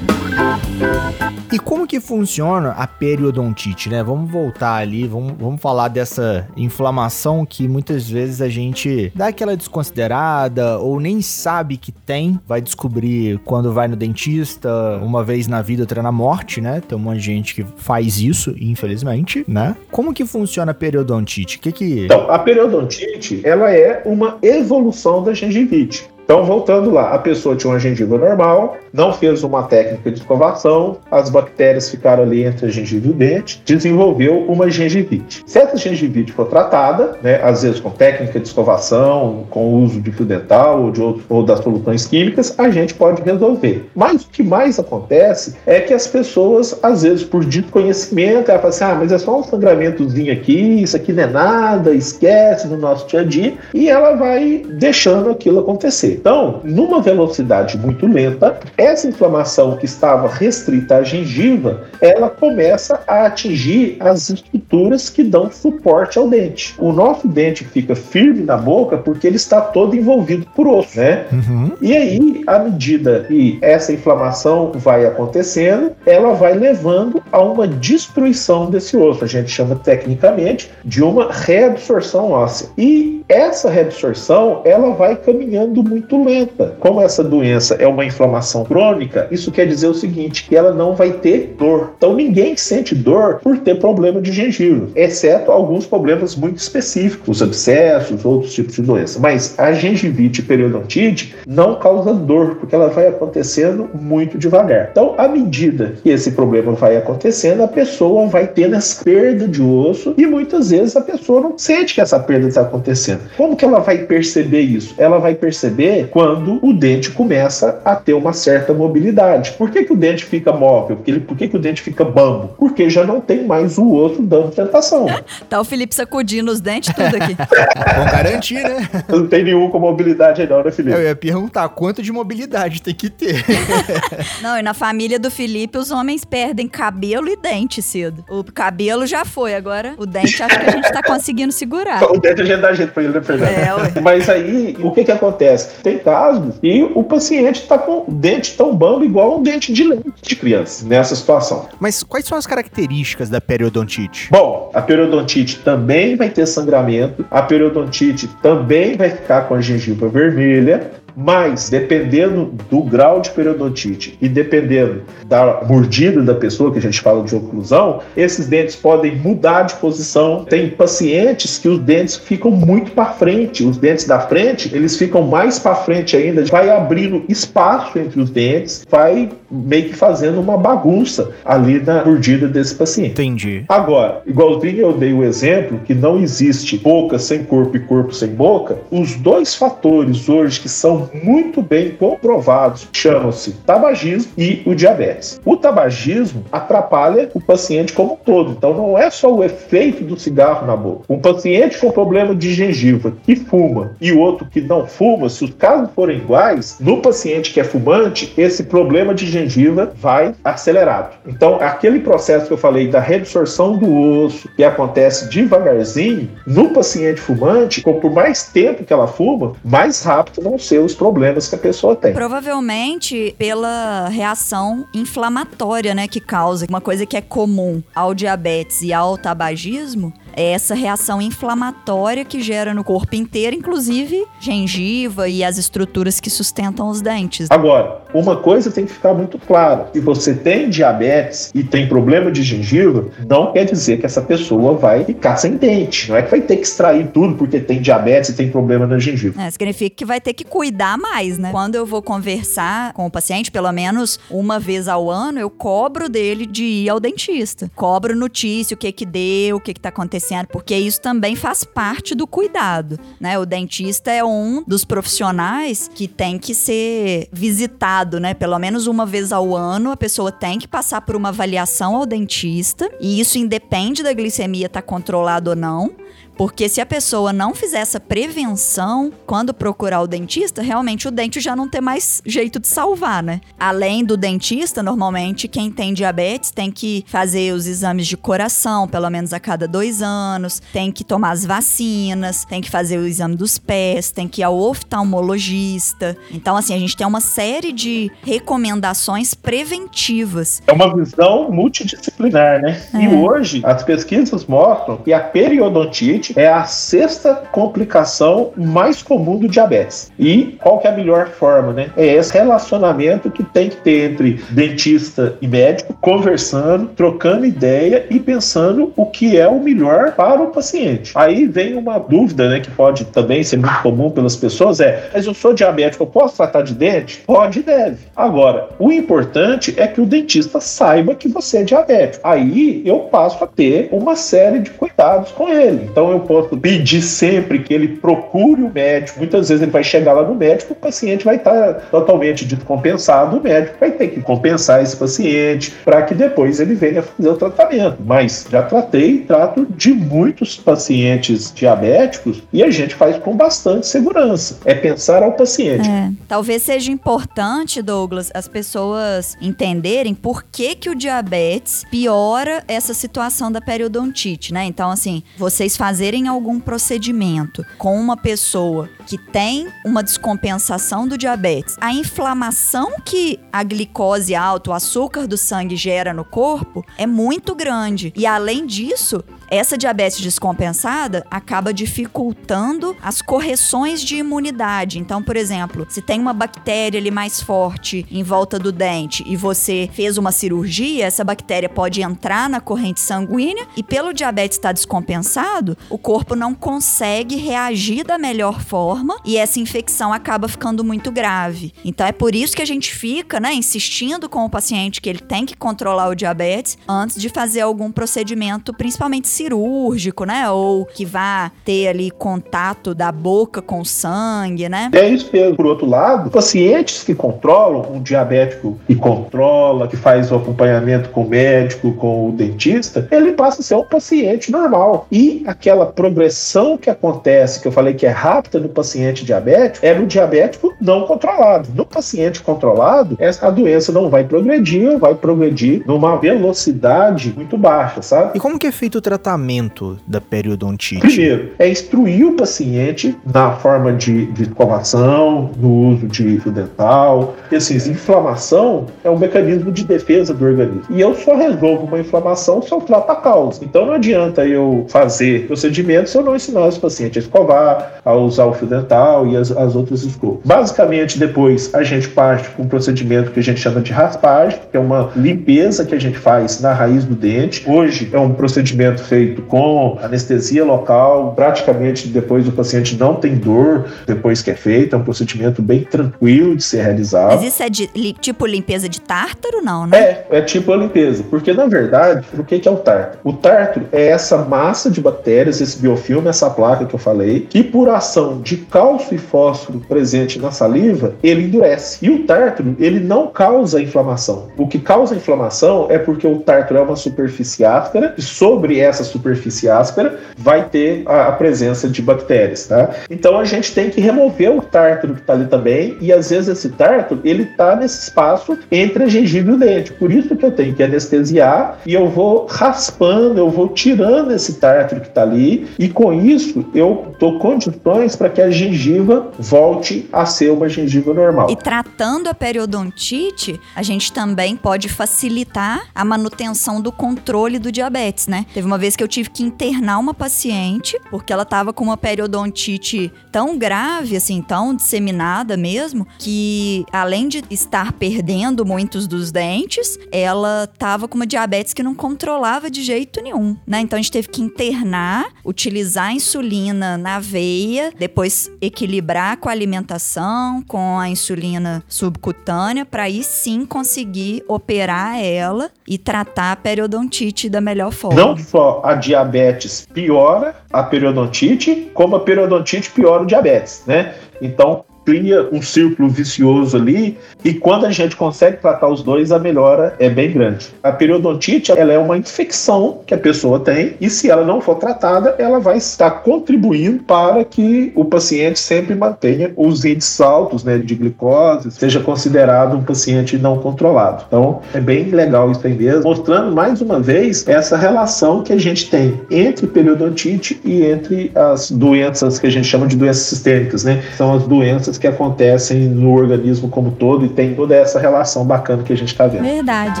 E como que funciona a periodontite, né? Vamos voltar ali, vamos, vamos falar dessa inflamação que muitas vezes a gente dá aquela desconsiderada ou nem sabe que tem, vai descobrir quando vai no dentista, uma vez na vida, outra na morte, né? Tem um monte de gente que faz isso, infelizmente, né? Como que funciona a periodontite? Que que... Então, a periodontite, ela é uma evolução da gengivite. Então, voltando lá, a pessoa tinha uma gengiva normal, não fez uma técnica de escovação, as bactérias ficaram ali entre a gengiva e o dente, desenvolveu uma gengivite. Se essa gengivite for tratada, né, às vezes com técnica de escovação, com o uso de fio dental ou, de outro, ou das soluções químicas, a gente pode resolver. Mas o que mais acontece é que as pessoas, às vezes, por desconhecimento, ela fala assim: ah, mas é só um sangramentozinho aqui, isso aqui não é nada, esquece no nosso dia a dia, e ela vai deixando aquilo acontecer. Então, numa velocidade muito lenta, essa inflamação que estava restrita à gengiva, ela começa a atingir as estruturas que dão suporte ao dente. O nosso dente fica firme na boca porque ele está todo envolvido por osso, né? Uhum. E aí, à medida que essa inflamação vai acontecendo, ela vai levando a uma destruição desse osso. A gente chama tecnicamente de uma reabsorção óssea. E essa reabsorção, ela vai caminhando muito muito lenta. Como essa doença é uma inflamação crônica, isso quer dizer o seguinte, que ela não vai ter dor. Então ninguém sente dor por ter problema de gengiva, exceto alguns problemas muito específicos, os abscessos, outros tipos de doença. Mas a gengivite periodontite não causa dor, porque ela vai acontecendo muito devagar. Então, à medida que esse problema vai acontecendo, a pessoa vai tendo essa perda de osso e muitas vezes a pessoa não sente que essa perda está acontecendo. Como que ela vai perceber isso? Ela vai perceber quando o dente começa a ter uma certa mobilidade. Por que, que o dente fica móvel? Por que, por que, que o dente fica bambo? Porque já não tem mais o osso dando tentação. tá o Felipe sacudindo os dentes tudo aqui. [laughs] Vão garantir, né? Não tem nenhum com mobilidade aí não, né, Felipe? Eu ia perguntar quanto de mobilidade tem que ter. [laughs] não, e na família do Felipe os homens perdem cabelo e dente cedo. O cabelo já foi, agora o dente acho que a gente tá conseguindo segurar. [laughs] O dente a gente dá jeito pra ele, né, Fernando? É, ué. Mas aí, o que que acontece? Tem casos e o paciente está com o dente tão bambo igual um dente de leite de criança nessa situação. Mas quais são as características da periodontite? Bom, a periodontite também vai ter sangramento, a periodontite também vai ficar com a gengiva vermelha, mas, dependendo do grau de periodontite e dependendo da mordida da pessoa, que a gente fala de oclusão, esses dentes podem mudar de posição. Tem pacientes que os dentes ficam muito para frente, os dentes da frente, eles ficam mais para frente ainda, vai abrindo espaço entre os dentes, vai meio que fazendo uma bagunça ali na mordida desse paciente. Entendi. Agora, igualzinho eu dei o exemplo que não existe boca sem corpo e corpo sem boca, os dois fatores hoje que são muito bem comprovados chamam-se tabagismo e o diabetes. O tabagismo atrapalha o paciente como um todo, então não é só o efeito do cigarro na boca. Um paciente com problema de gengiva que fuma e outro que não fuma, se os casos forem iguais, no paciente que é fumante, esse problema de gengiva vai acelerado. Então, aquele processo que eu falei da reabsorção do osso, que acontece devagarzinho, no paciente fumante, por mais tempo que ela fuma, mais rápido vão ser os problemas que a pessoa tem. Provavelmente pela reação inflamatória, né, que causa. Uma coisa que é comum ao diabetes e ao tabagismo é essa reação inflamatória que gera no corpo inteiro, inclusive gengiva e as estruturas que sustentam os dentes. Agora, uma coisa tem que ficar muito clara: se você tem diabetes e tem problema de gengiva, não quer dizer que essa pessoa vai ficar sem dente. Não é que vai ter que extrair tudo porque tem diabetes e tem problema na gengiva. É, significa que vai ter que cuidar mais, né? Quando eu vou conversar com o paciente, pelo menos uma vez ao ano, eu cobro dele de ir ao dentista. Cobro notícia, o que que deu, o que que tá acontecendo porque isso também faz parte do cuidado, né? O dentista é um dos profissionais que tem que ser visitado, né? Pelo menos uma vez ao ano, a pessoa tem que passar por uma avaliação ao dentista, e isso independe da glicemia estar tá controlada ou não Porque se a pessoa não fizer essa prevenção, quando procurar o dentista, realmente o dente já não tem mais jeito de salvar, né? Além do dentista, normalmente quem tem diabetes tem que fazer os exames de coração, pelo menos a cada dois anos, tem que tomar as vacinas, tem que fazer o exame dos pés, tem que ir ao oftalmologista. Então, assim, a gente tem uma série de recomendações preventivas. É uma visão multidisciplinar, né? É. E hoje, as pesquisas mostram que a periodontite é a sexta complicação mais comum do diabetes. E qual que é a melhor forma, né? É esse relacionamento que tem que ter entre dentista e médico, conversando, trocando ideia e pensando o que é o melhor para o paciente. Aí vem uma dúvida, né, que pode também ser muito comum pelas pessoas, é, mas eu sou diabético, eu posso tratar de dente? Pode e deve. Agora, o importante é que o dentista saiba que você é diabético. Aí eu passo a ter uma série de cuidados com ele. Então eu posso pedir sempre que ele procure o médico. Muitas vezes ele vai chegar lá no médico, o paciente vai estar totalmente descompensado, o médico vai ter que compensar esse paciente para que depois ele venha fazer o tratamento. Mas já tratei, trato de muitos pacientes diabéticos e a gente faz com bastante segurança. É pensar ao paciente. É. Talvez seja importante, Douglas, as pessoas entenderem por que, que o diabetes piora essa situação da periodontite, né? Então, assim, vocês fazerem algum procedimento com uma pessoa que tem uma descompensação do diabetes, a inflamação que a glicose alta, o açúcar do sangue gera no corpo é muito grande. E além disso, essa diabetes descompensada acaba dificultando as correções de imunidade. Então, por exemplo, se tem uma bactéria ali mais forte em volta do dente e você fez uma cirurgia, essa bactéria pode entrar na corrente sanguínea e pelo diabetes estar descompensado, o corpo não consegue reagir da melhor forma e essa infecção acaba ficando muito grave. Então é por isso que a gente fica, né, insistindo com o paciente que ele tem que controlar o diabetes antes de fazer algum procedimento, principalmente cirúrgico, né? Ou que vá ter ali contato da boca com sangue, né? É isso mesmo. Por outro lado, pacientes que controlam, um diabético que controla, que faz o acompanhamento com o médico, com o dentista, ele passa a ser um paciente normal. E aquela progressão que acontece, que eu falei que é rápida no paciente diabético, é no diabético não controlado. No paciente controlado, essa doença não vai progredir, vai progredir numa velocidade muito baixa, sabe? E como que é feito o tratamento tratamento da periodontite? Primeiro, é instruir o paciente na forma de, de escovação, no uso de fio dental. E assim, inflamação é um mecanismo de defesa do organismo. E eu só resolvo uma inflamação se eu trato a causa. Então não adianta eu fazer procedimentos se eu não ensinar os pacientes a escovar, a usar o fio dental e as, as outras escovas. Basicamente, depois a gente parte com um procedimento que a gente chama de raspagem, que é uma limpeza que a gente faz na raiz do dente. Hoje é um procedimento feito feito com anestesia local, praticamente depois o paciente não tem dor depois que é feito, é um procedimento bem tranquilo de ser realizado. Mas isso é de, li, tipo limpeza de tártaro, não, né? É, é tipo a limpeza, porque na verdade, o que, é o tártaro? O tártaro é essa massa de bactérias, esse biofilme, essa placa que eu falei, que por ação de cálcio e fósforo presente na saliva, ele endurece. E o tártaro, ele não causa inflamação. O que causa inflamação é porque o tártaro é uma superfície áspera e sobre essa superfície áspera, vai ter a, a presença de bactérias, tá? Então a gente tem que remover o tártaro que está ali também, e às vezes esse tártaro, ele está nesse espaço entre a gengiva e o dente. Por isso que eu tenho que anestesiar e eu vou raspando, eu vou tirando esse tártaro que está ali, e com isso eu dou condições para que a gengiva volte a ser uma gengiva normal. E tratando a periodontite, a gente também pode facilitar a manutenção do controle do diabetes, né? Teve uma vez que eu tive que internar uma paciente, porque ela tava com uma periodontite tão grave, assim, tão disseminada mesmo, que além de estar perdendo muitos dos dentes, ela tava com uma diabetes que não controlava de jeito nenhum, né? Então a gente teve que internar, utilizar a insulina na veia, depois equilibrar com a alimentação, com a insulina subcutânea, para aí sim conseguir operar ela e tratar a periodontite da melhor forma. Não só a diabetes piora a periodontite, como a periodontite piora o diabetes, né? Então, cria um círculo vicioso ali e quando a gente consegue tratar os dois, a melhora é bem grande. A periodontite ela é uma infecção que a pessoa tem e se ela não for tratada, ela vai estar contribuindo para que o paciente sempre mantenha os índices altos né, de glicose, seja considerado um paciente não controlado. Então, é bem legal isso aí mesmo, mostrando mais uma vez essa relação que a gente tem entre periodontite e entre as doenças que a gente chama de doenças sistêmicas, né? São as doenças que acontecem no organismo como todo e tem toda essa relação bacana que a gente está vendo. Verdade.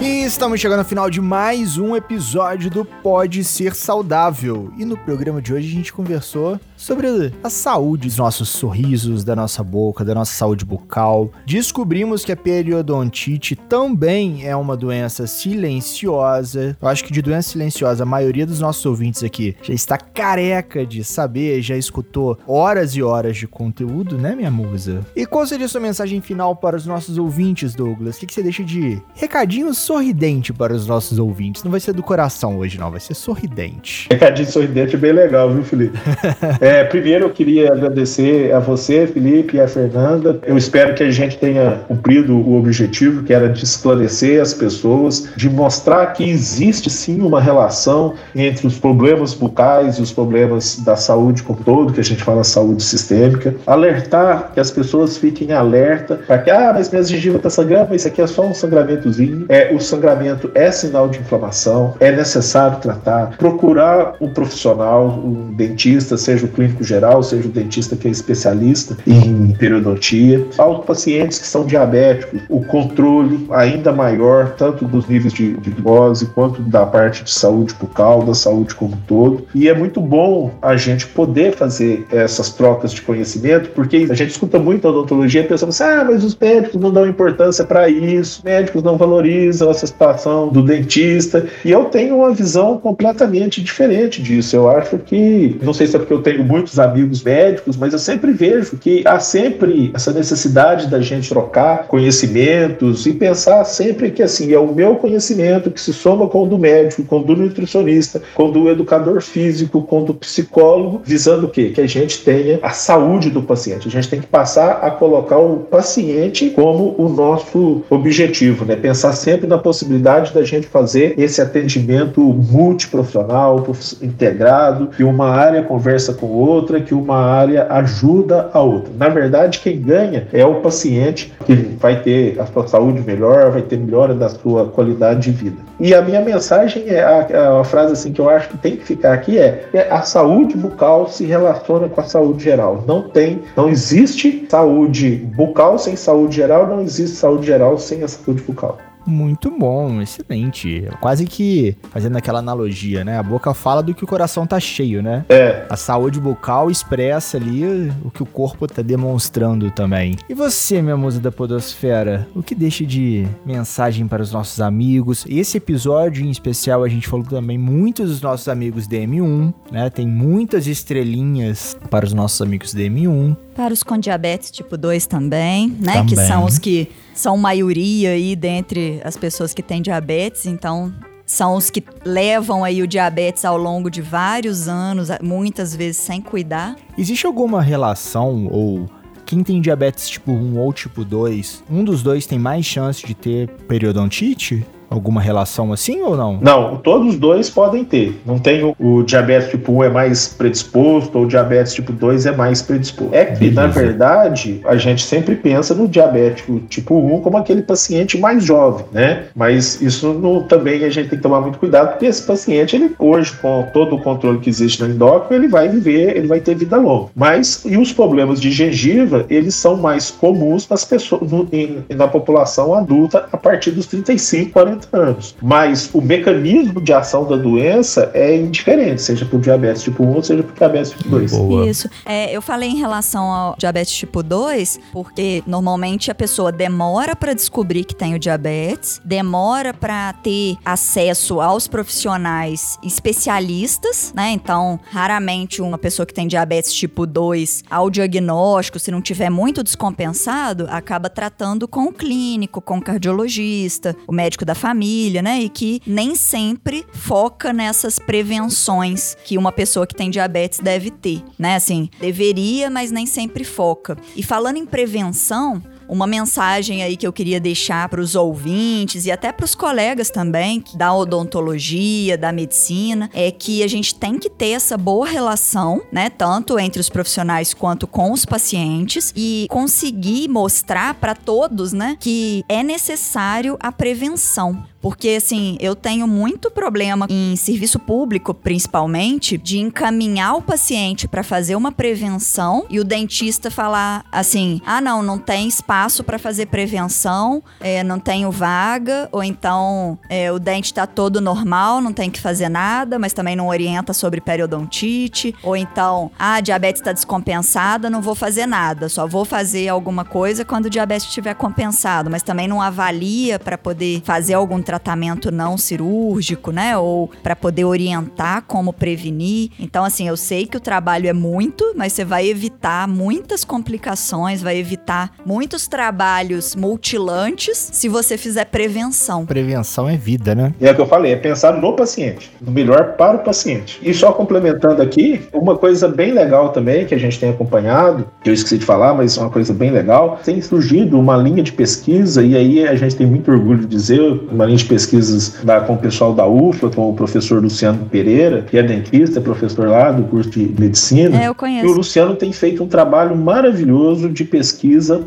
E estamos chegando ao final de mais um episódio do Pode Ser Saudável. E no programa de hoje a gente conversou sobre a saúde dos nossos sorrisos, da nossa boca, da nossa saúde bucal. Descobrimos que a periodontite também é uma doença silenciosa. Eu acho que de doença silenciosa a maioria dos nossos ouvintes aqui já está careca de saber, já escutou horas e horas de conteúdo, né, minha musa? E qual seria a sua mensagem final para os nossos ouvintes, Douglas? O que, você deixa de recadinho sorridente para os nossos ouvintes? Não vai ser do coração hoje, não, vai ser sorridente. Recadinho sorridente é bem legal, viu, Felipe? [laughs] é, primeiro eu queria agradecer a você, Felipe, e a Fernanda. Eu espero que a gente tenha cumprido o objetivo, que era de esclarecer as pessoas, de mostrar que existe sim uma relação entre os problemas bucais e os problemas da saúde como todo, que a gente fala saúde sistêmica. Alertar que as pessoas fiquem alerta para que, ah, mas minha gengiva está sangrando, mas isso aqui é só um sangramentozinho. É, o sangramento é sinal de inflamação, é necessário tratar, procurar um profissional, um dentista, seja o clínico geral, seja o dentista que é especialista em periodontia. Aos pacientes que são diabéticos, o controle ainda maior, tanto dos níveis de, de glicose quanto da parte de saúde bucal, da saúde como um todo. E é muito bom a gente poder fazer essas trocas de conhecimento, porque a gente escuta muito a odontologia pensando assim, ah, mas os médicos não dão importância para isso, os médicos não valorizam essa do dentista. E eu tenho uma visão completamente diferente disso. Eu acho que, não sei se é porque eu tenho muitos amigos médicos, mas eu sempre vejo que há sempre essa necessidade da gente trocar conhecimentos e pensar sempre que assim é o meu conhecimento que se soma com o do médico, com o do nutricionista, com o do educador físico, com o do psicólogo, visando o quê? Que a gente tenha a saúde do paciente. A gente tem que passar a colocar o paciente como o nosso objetivo, né? Pensar sempre na possibilidade da gente fazer esse atendimento multiprofissional, integrado, que uma área conversa com outra, que uma área ajuda a outra. Na verdade, quem ganha é o paciente, que vai ter a sua saúde melhor, vai ter melhora da sua qualidade de vida. E a minha mensagem é a, a frase assim que eu acho que tem que ficar aqui é, é a saúde bucal se relaciona com a saúde geral. Não tem, não existe saúde bucal sem saúde geral, não existe saúde geral sem a saúde bucal. Muito bom, excelente. Quase que fazendo aquela analogia, né? A boca fala do que o coração tá cheio, né? É. A saúde bucal expressa ali o que o corpo tá demonstrando também. E você, minha musa da podosfera, o que deixa de mensagem para os nossos amigos? Esse episódio em especial a gente falou também muitos dos nossos amigos DM1, né? Tem muitas estrelinhas para os nossos amigos DM1. Para os com diabetes tipo 2 também, né? Também. Que são os que são maioria aí dentre as pessoas que têm diabetes, então são os que levam aí o diabetes ao longo de vários anos, muitas vezes sem cuidar. Existe alguma relação ou quem tem diabetes tipo 1 ou tipo 2, um dos dois tem mais chance de ter periodontite? Alguma relação assim ou não? Não, todos os dois podem ter. Não tem o, o, diabetes tipo 1 é mais predisposto ou o diabetes tipo 2 é mais predisposto. É que, Beleza. na verdade, a gente sempre pensa no diabético tipo 1 como aquele paciente mais jovem, né? Mas isso no, também a gente tem que tomar muito cuidado, porque esse paciente, ele hoje, com todo o controle que existe no endócrino, ele vai viver, ele vai ter vida longa. Mas, e os problemas de gengiva, eles são mais comuns nas pessoas, no, em, na população adulta a partir dos 35, 40 anos. Mas o mecanismo de ação da doença é indiferente, seja por diabetes tipo 1 ou seja por diabetes tipo 2. Boa. Isso. É, eu falei em relação ao diabetes tipo 2, porque normalmente a pessoa demora para descobrir que tem o diabetes, demora para ter acesso aos profissionais especialistas, né? Então, raramente uma pessoa que tem diabetes tipo 2, ao diagnóstico, se não tiver muito descompensado, acaba tratando com o clínico, com o cardiologista, o médico da família família, né? E que nem sempre foca nessas prevenções que uma pessoa que tem diabetes deve ter, né? Assim, deveria, mas nem sempre foca. E falando em prevenção, uma mensagem aí que eu queria deixar para os ouvintes e até para os colegas também da odontologia, da medicina, é que a gente tem que ter essa boa relação, né, tanto entre os profissionais quanto com os pacientes e conseguir mostrar para todos, né, que é necessário a prevenção. Porque, assim, eu tenho muito problema em serviço público, principalmente, de encaminhar o paciente para fazer uma prevenção e o dentista falar assim: ah, não, não tem espaço para fazer prevenção, é, não tenho vaga, ou então é, o dente está todo normal, não tem que fazer nada, mas também não orienta sobre periodontite, ou então, ah, a diabetes está descompensada, não vou fazer nada, só vou fazer alguma coisa quando o diabetes estiver compensado, mas também não avalia para poder fazer algum tratamento não cirúrgico, né? Ou para poder orientar como prevenir. Então, assim, eu sei que o trabalho é muito, mas você vai evitar muitas complicações, vai evitar muitos trabalhos multilantes se você fizer prevenção. Prevenção é vida, né? É o que eu falei, é pensar no paciente, no melhor para o paciente. E só complementando aqui, uma coisa bem legal também que a gente tem acompanhado, que eu esqueci de falar, mas é uma coisa bem legal, tem surgido uma linha de pesquisa, e aí a gente tem muito orgulho de dizer, uma linha de pesquisas da, com o pessoal da UFLA, com o professor Luciano Pereira, que é dentista, é professor lá do curso de medicina. É, eu conheço. E o Luciano tem feito um trabalho maravilhoso de pesquisa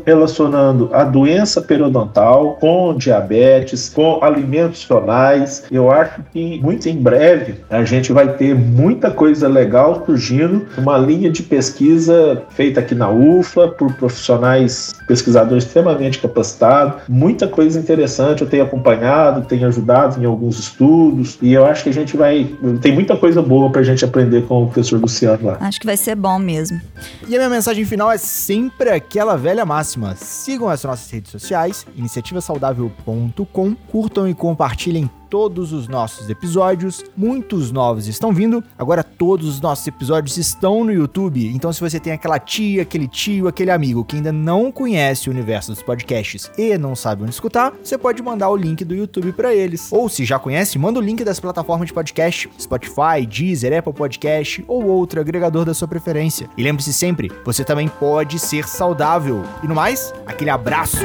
relacionando a doença periodontal com diabetes, com alimentos funcionais. Eu acho que muito em breve a gente vai ter muita coisa legal surgindo, uma linha de pesquisa feita aqui na UFLA por profissionais pesquisadores extremamente capacitados, muita coisa interessante eu tenho acompanhado, tem ajudado em alguns estudos, e eu acho que a gente vai. Tem muita coisa boa pra gente aprender com o professor Luciano lá. Acho que vai ser bom mesmo. E a minha mensagem final é sempre aquela velha máxima. Sigam as nossas redes sociais, iniciativasaudável.com, curtam e compartilhem todos os nossos episódios. Muitos novos estão vindo. Agora todos os nossos episódios estão no YouTube. Então se você tem aquela tia, aquele tio, aquele amigo que ainda não conhece o universo dos podcasts e não sabe onde escutar, você pode mandar o link do YouTube para eles. Ou se já conhece, manda o link das plataformas de podcast, Spotify, Deezer, Apple Podcast ou outro agregador da sua preferência. E lembre-se sempre, você também pode ser saudável. E no mais, aquele abraço.